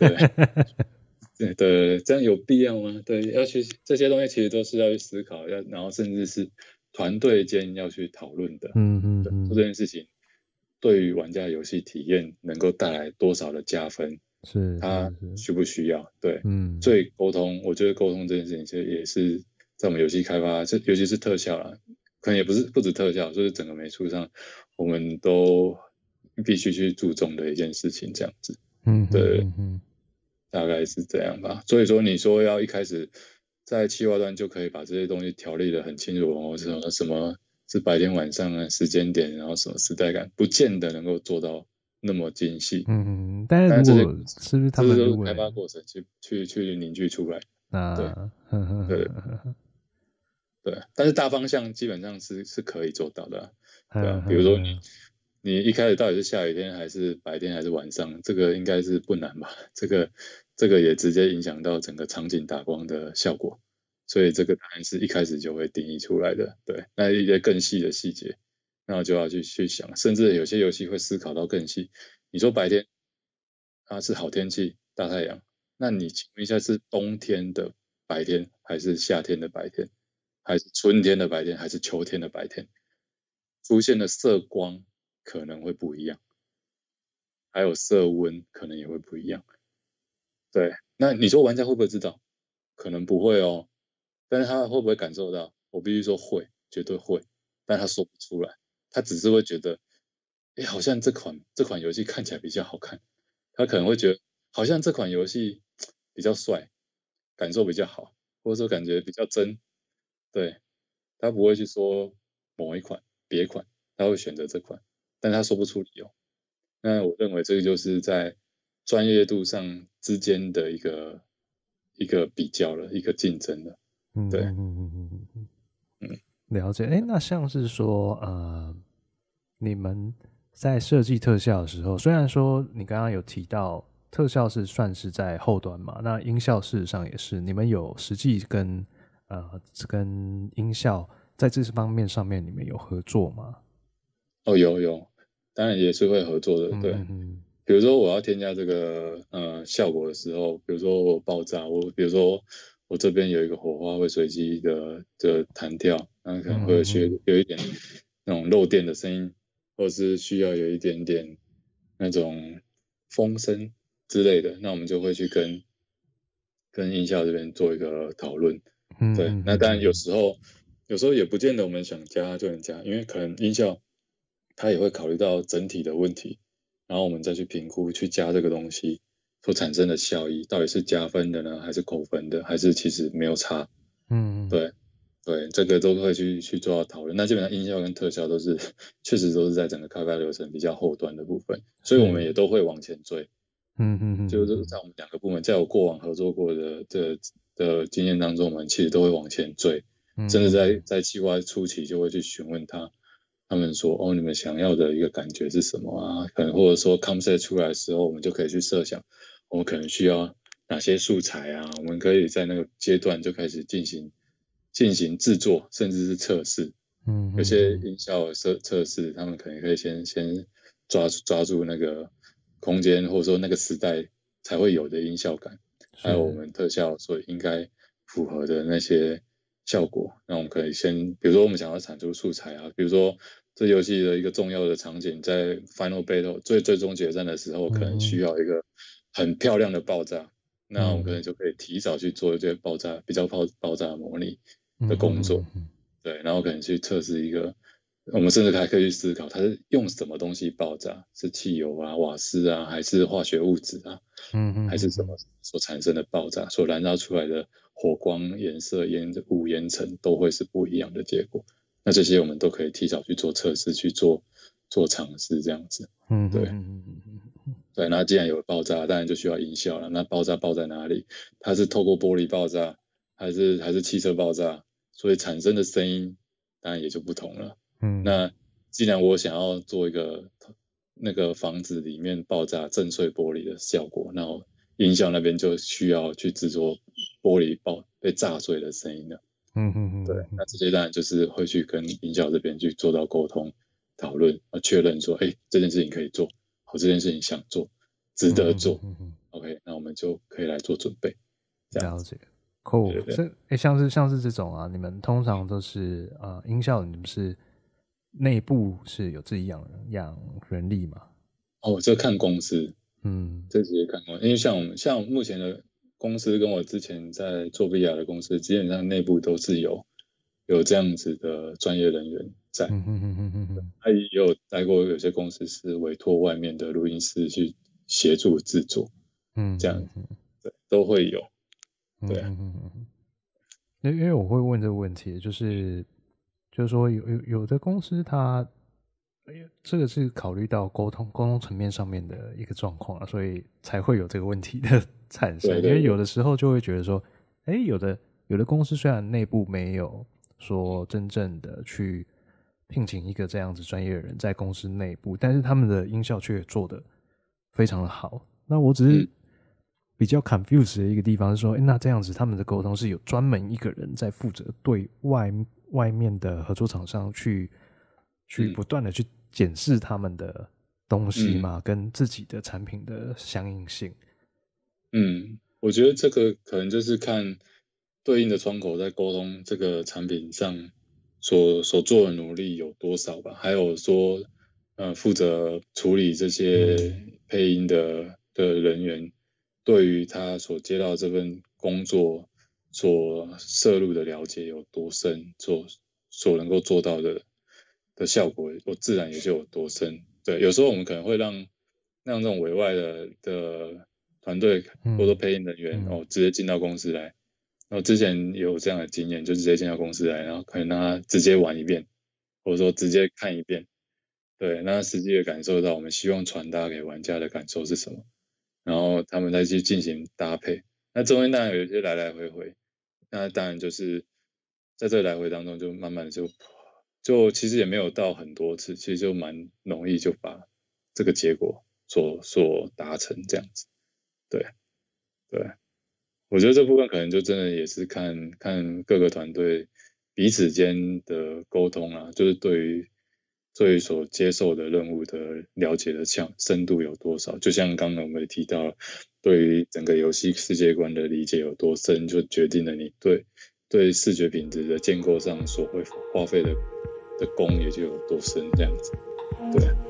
Speaker 2: 对对对，这样有必要吗？对，要去这些东西其实都是要去思考，要然后甚至是团队间要去讨论的。嗯嗯，嗯，做这件事情对于玩家游戏体验能够带来多少的加分？是，他需不需要？对，嗯，所以沟通，我觉得沟通这件事情其实也是在我们游戏开发，这尤其是特效啦，可能也不是不止特效，就是整个美术上，我们都必须去注重的一件事情，这样子。
Speaker 1: 嗯，
Speaker 2: 对，
Speaker 1: 嗯嗯，
Speaker 2: 大概是这样吧。所以说，你说要一开始在企划端就可以把这些东西条例的很清楚，或者什么什么是白天晚上啊，时间点，然后什么时代感，不见得能够做到那么精细。
Speaker 1: 嗯嗯，但是如果是不是他们
Speaker 2: 都是开发过程去去去凝聚出来？
Speaker 1: 啊，
Speaker 2: 对，对，对，但是大方向基本上是是可以做到的，对啊，比如说你。你一开始到底是下雨天还是白天还是晚上？这个应该是不难吧？这个这个也直接影响到整个场景打光的效果，所以这个答案是一开始就会定义出来的。对，那一些更细的细节，那我就要去去想，甚至有些游戏会思考到更细。你说白天啊是好天气大太阳，那你请问一下是冬天的白天还是夏天的白天，还是春天的白天还是秋天的白天？出现的色光。可能会不一样，还有色温可能也会不一样。对，那你说玩家会不会知道？可能不会哦，但是他会不会感受到？我必须说会，绝对会，但他说不出来，他只是会觉得，哎，好像这款这款游戏看起来比较好看，他可能会觉得好像这款游戏比较帅，感受比较好，或者说感觉比较真。对，他不会去说某一款别款，他会选择这款。但他说不出理由，那我认为这个就是在专业度上之间的一个一个比较了，一个竞争了。嗯，对，嗯嗯嗯嗯
Speaker 1: 嗯，了解。哎，那像是说，呃，你们在设计特效的时候，虽然说你刚刚有提到特效是算是在后端嘛，那音效事实上也是，你们有实际跟呃跟音效在这方面上面，你们有合作吗？
Speaker 2: 哦，有有。当然也是会合作的，对。嗯嗯，比如说我要添加这个呃效果的时候，比如说我爆炸，我比如说我这边有一个火花会随机的的弹跳，那可能会需有一点那种漏电的声音，或者是需要有一点点那种风声之类的，那我们就会去跟跟音效这边做一个讨论。嗯，对。那当然有时候有时候也不见得我们想加就能加，因为可能音效。他也会考虑到整体的问题，然后我们再去评估去加这个东西所产生的效益，到底是加分的呢，还是扣分的，还是其实没有差？嗯，对，对，这个都会去去做到讨论。那基本上音效跟特效都是 确实都是在整个开发流程比较后端的部分，所以我们也都会往前追。嗯嗯嗯，就是在我们两个部门，在我过往合作过的的的经验当中，我们其实都会往前追，甚至在在计划初期就会去询问他。他们说：“哦，你们想要的一个感觉是什么啊？可能或者说 concept 出来的时候，我们就可以去设想，我们可能需要哪些素材啊？我们可以在那个阶段就开始进行进行制作，甚至是测试。嗯，有些音效测测试，他们可能可以先先抓住抓住那个空间，或者说那个时代才会有的音效感，还有我们特效所应该符合的那些。”效果，那我们可以先，比如说我们想要产出素材啊，比如说这游戏的一个重要的场景，在 Final Battle 最最终决战的时候，可能需要一个很漂亮的爆炸，嗯、那我们可能就可以提早去做一些爆炸比较爆爆炸模拟的工作，嗯、对，然后可能去测试一个，我们甚至还可以去思考它是用什么东西爆炸，是汽油啊、瓦斯啊，还是化学物质啊，嗯，还是什么所产生的爆炸所燃烧出来的。火光、颜色、烟雾、烟尘都会是不一样的结果。那这些我们都可以提早去做测试，去做做尝试，这样子。嗯，对，对。那既然有爆炸，当然就需要音效了。那爆炸爆在哪里？它是透过玻璃爆炸，还是还是汽车爆炸？所以产生的声音当然也就不同了。嗯，那既然我想要做一个那个房子里面爆炸震碎玻璃的效果，那我音效那边就需要去制作。玻璃爆被炸碎的声音的，嗯嗯嗯，对，那这些当然就是会去跟音效这边去做到沟通讨论，啊，确认说，哎，这件事情可以做，好，这件事情想做，值得做，嗯嗯，OK，那我们就可以来做准备。
Speaker 1: 了解，Cool，这哎，像是像是这种啊，你们通常都是呃音效，你们是内部是有自己养养人力吗？
Speaker 2: 哦，这看公司，嗯，这直接看公司，因为像我们像目前的。公司跟我之前在做 VR 的公司，基本上内部都是有有这样子的专业人员在。嗯嗯嗯嗯嗯，他也有待过有些公司是委托外面的录音师去协助制作，嗯，这样对都会有。对，嗯嗯嗯。
Speaker 1: 因因为我会问这个问题，就是就是说有有有的公司它，这个是考虑到沟通沟通层面上面的一个状况啊，所以才会有这个问题的产生。对对对，因为有的时候就会觉得说，哎，有的有的公司虽然内部没有。说真正的去聘请一个这样子专业的人在公司内部，但是他们的音效却做得非常的好。那我只是比较 confused 的一个地方是说，哎，那这样子他们的沟通是有专门一个人在负责对外外面的合作厂商去去不断的去检视他们的东西嘛？跟自己的产品的相应性？
Speaker 2: 嗯，我觉得这个可能就是看。对应的窗口在沟通这个产品上所所做的努力有多少吧？还有说，呃，负责处理这些配音的的人员，对于他所接到这份工作所涉入的了解有多深，所所能够做到的的效果，我自然也就有多深。对，有时候我们可能会让让这种委外的的团队或者配音人员、嗯、哦，直接进到公司来。然后之前也有这样的经验，就直接进到公司来，然后可能让他直接玩一遍，或者说直接看一遍，对，让他实际的感受到我们希望传达给玩家的感受是什么，然后他们再去进行搭配。那中间当然有一些来来回回，那当然就是在这个来回当中，就慢慢的就就其实也没有到很多次，其实就蛮容易就把这个结果所所达成这样子，对，对。我觉得这部分可能就真的也是看看各个团队彼此间的沟通啊，就是对于对于所接受的任务的了解的强深度有多少。就像刚刚我们提到，对于整个游戏世界观的理解有多深，就决定了你对对视觉品质的建构上所会花费的的功也就有多深这样子。对。